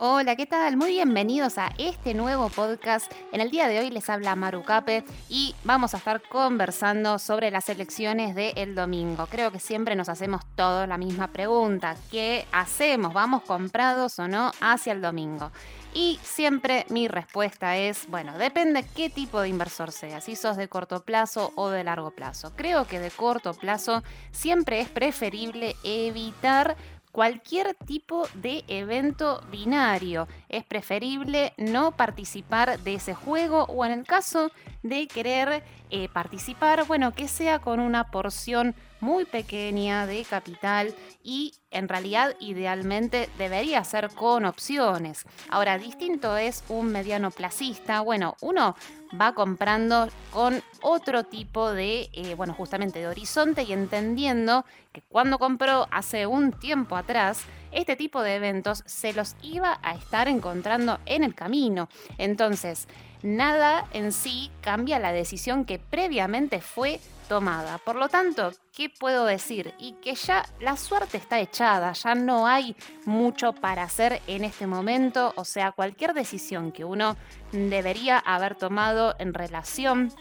Hola, ¿qué tal? Muy bienvenidos a este nuevo podcast. En el día de hoy les habla Maru Cape y vamos a estar conversando sobre las elecciones del domingo. Creo que siempre nos hacemos todos la misma pregunta. ¿Qué hacemos? ¿Vamos comprados o no hacia el domingo? Y siempre mi respuesta es, bueno, depende qué tipo de inversor seas, si sos de corto plazo o de largo plazo. Creo que de corto plazo siempre es preferible evitar cualquier tipo de evento binario. Es preferible no participar de ese juego o en el caso de querer eh, participar, bueno, que sea con una porción muy pequeña de capital y en realidad idealmente debería ser con opciones. Ahora, distinto es un mediano placista. Bueno, uno va comprando con otro tipo de, eh, bueno, justamente de horizonte y entendiendo que cuando compró hace un tiempo atrás, este tipo de eventos se los iba a estar encontrando en el camino. Entonces, nada en sí cambia la decisión que previamente fue tomada. Por lo tanto, ¿qué puedo decir? Y que ya la suerte está echada, ya no hay mucho para hacer en este momento, o sea, cualquier decisión que uno debería haber tomado en relación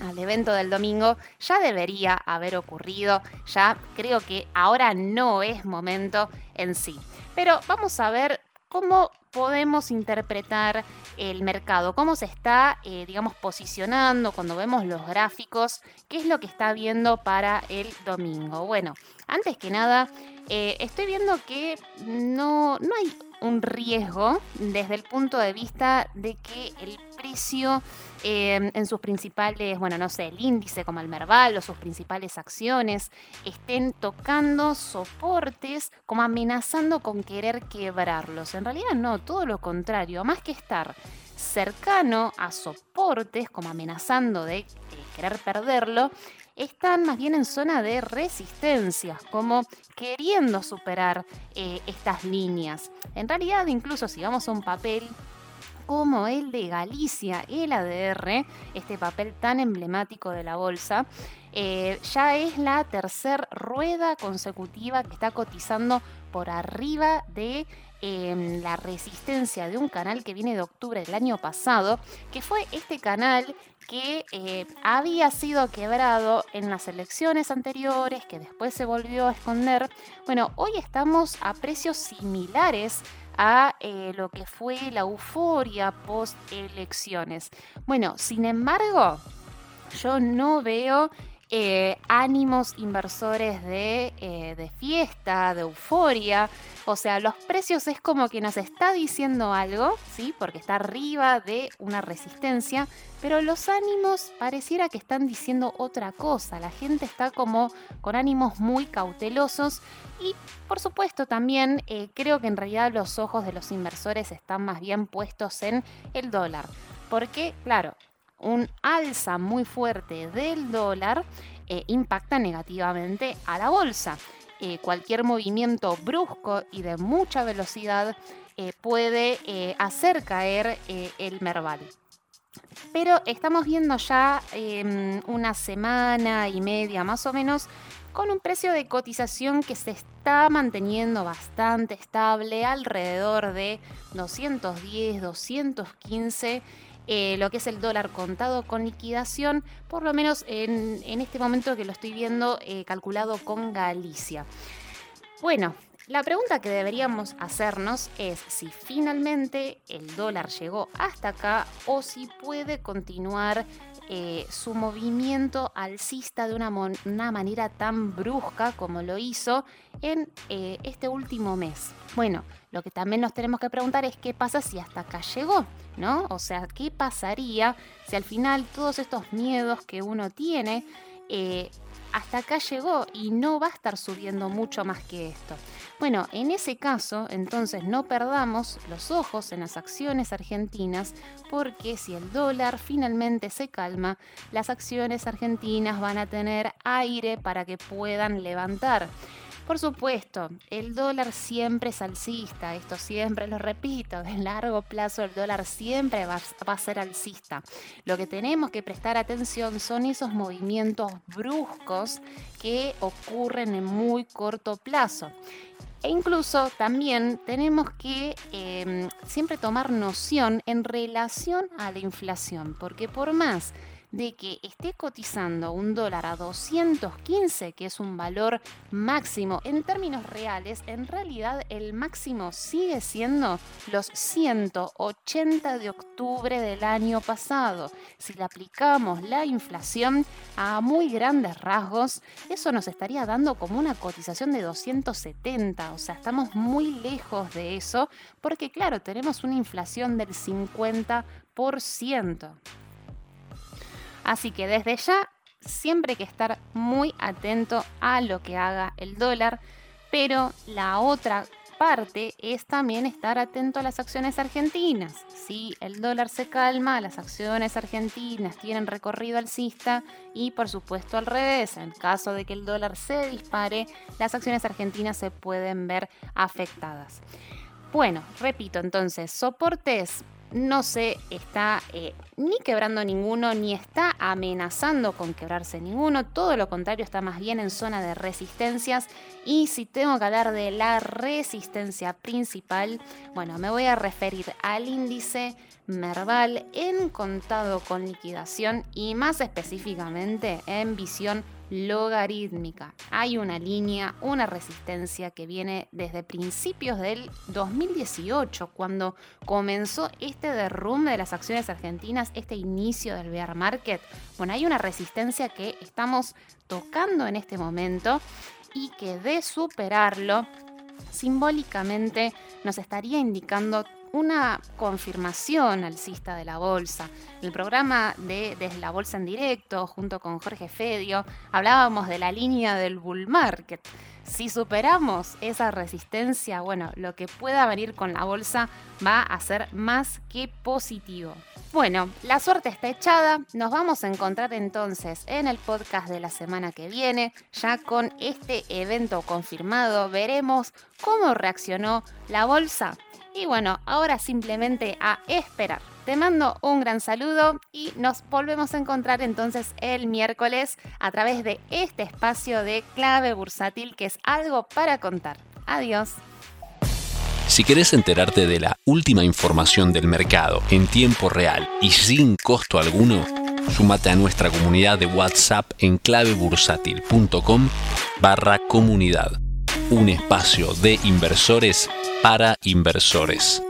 al evento del domingo ya debería haber ocurrido, ya creo que ahora no es momento en sí. Pero vamos a ver cómo podemos interpretar el mercado, cómo se está, eh, digamos, posicionando cuando vemos los gráficos, qué es lo que está viendo para el domingo. Bueno, antes que nada, eh, estoy viendo que no, no hay un riesgo desde el punto de vista de que el precio eh, en sus principales, bueno, no sé, el índice como el Merval o sus principales acciones estén tocando soportes como amenazando con querer quebrarlos. En realidad no, todo lo contrario, más que estar cercano a soportes como amenazando de querer perderlo, están más bien en zona de resistencia, como queriendo superar eh, estas líneas. En realidad, incluso si vamos a un papel como el de Galicia, el ADR, este papel tan emblemático de la bolsa, eh, ya es la tercera rueda consecutiva que está cotizando por arriba de em, la resistencia de un canal que viene de octubre del año pasado, que fue este canal que eh, había sido quebrado en las elecciones anteriores, que después se volvió a esconder. Bueno, hoy estamos a precios similares a eh, lo que fue la euforia post elecciones. Bueno, sin embargo, yo no veo eh, ánimos inversores de, eh, de, fiesta, de euforia. O sea, los precios es como que nos está diciendo algo, ¿sí? Porque está arriba de una resistencia, pero los ánimos pareciera que están diciendo otra cosa. La gente está como con ánimos muy cautelosos y, por supuesto, también eh, creo que en realidad los ojos de los inversores están más bien puestos en el dólar. Porque, claro, un alza muy fuerte del dólar eh, impacta negativamente a la bolsa. Eh, cualquier movimiento brusco y de mucha velocidad eh, puede hacer caer el Merval. Pero estamos viendo ya em, una semana y media más o menos con un precio de cotización que se está manteniendo bastante estable, alrededor de 210, 215 eh, lo que es el dólar contado con liquidación, por lo menos en, este momento que lo estoy viendo eh, calculado con Galicia. Bueno, la pregunta que deberíamos hacernos es si finalmente el dólar llegó hasta acá o si puede continuar eh, su movimiento alcista de una, una, manera tan brusca como lo hizo en este último mes. Bueno, lo que también nos tenemos que preguntar es qué pasa si hasta acá llegó, ¿no? O sea, ¿qué pasaría si al final todos estos miedos que uno tiene eh, hasta acá llegó y no va a estar subiendo mucho más que esto. Bueno, en ese caso, entonces no perdamos los ojos en las acciones argentinas porque si el dólar finalmente se calma, las acciones argentinas van a tener aire para que puedan levantar. Por supuesto, el dólar siempre es alcista, esto siempre lo repito, de largo plazo el dólar siempre va, a ser alcista. Lo que tenemos que prestar atención son esos movimientos bruscos que ocurren en muy corto plazo. E incluso también tenemos que em, siempre tomar noción en relación a la inflación, porque por más de que esté cotizando un dólar a 215, que es un valor máximo en términos reales, en realidad el máximo sigue siendo los 180 de octubre del año pasado. Si le aplicamos la inflación a muy grandes rasgos, eso nos estaría dando como una cotización de 270, o sea, estamos muy lejos de eso, porque claro, tenemos una inflación del 50%. Así que desde ya siempre hay que estar muy atento a lo que haga el dólar, pero la otra parte es también estar atento a las acciones argentinas. Si el dólar se calma, las acciones argentinas tienen recorrido alcista y por supuesto al revés. En caso de que el dólar se dispare, las acciones argentinas se pueden ver afectadas. Bueno, repito entonces, soportes no se está eh, ni quebrando ninguno, ni está amenazando con quebrarse ninguno, todo lo contrario, está más bien en zona de resistencias. Y si tengo que hablar de la resistencia principal, bueno, me voy a referir al índice Merval en contado con liquidación y más específicamente en visión logarítmica. Hay una línea, una resistencia que viene desde principios del 2018, cuando comenzó este derrumbe de las acciones argentinas, este inicio del bear market. Bueno, hay una resistencia que estamos tocando en este momento y que de superarlo simbólicamente nos estaría indicando una confirmación alcista de la bolsa. En el programa de Desde la Bolsa en Directo, junto con Jorge Fedio, hablábamos de la línea del bull market. Si superamos esa resistencia, bueno, lo que pueda venir con la bolsa va a ser más que positivo. Bueno, la suerte está echada. Nos vamos a encontrar entonces en el podcast de la semana que viene. Ya con este evento confirmado, veremos cómo reaccionó la bolsa y bueno, ahora simplemente a esperar. Te mando un gran saludo y nos volvemos a encontrar entonces el miércoles a través de este espacio de clave bursátil que es algo para contar. Adiós. Si querés enterarte de la última información del mercado en tiempo real y sin costo alguno, súmate a nuestra comunidad de WhatsApp en clavebursátil.com barra comunidad, un espacio de inversores para inversores.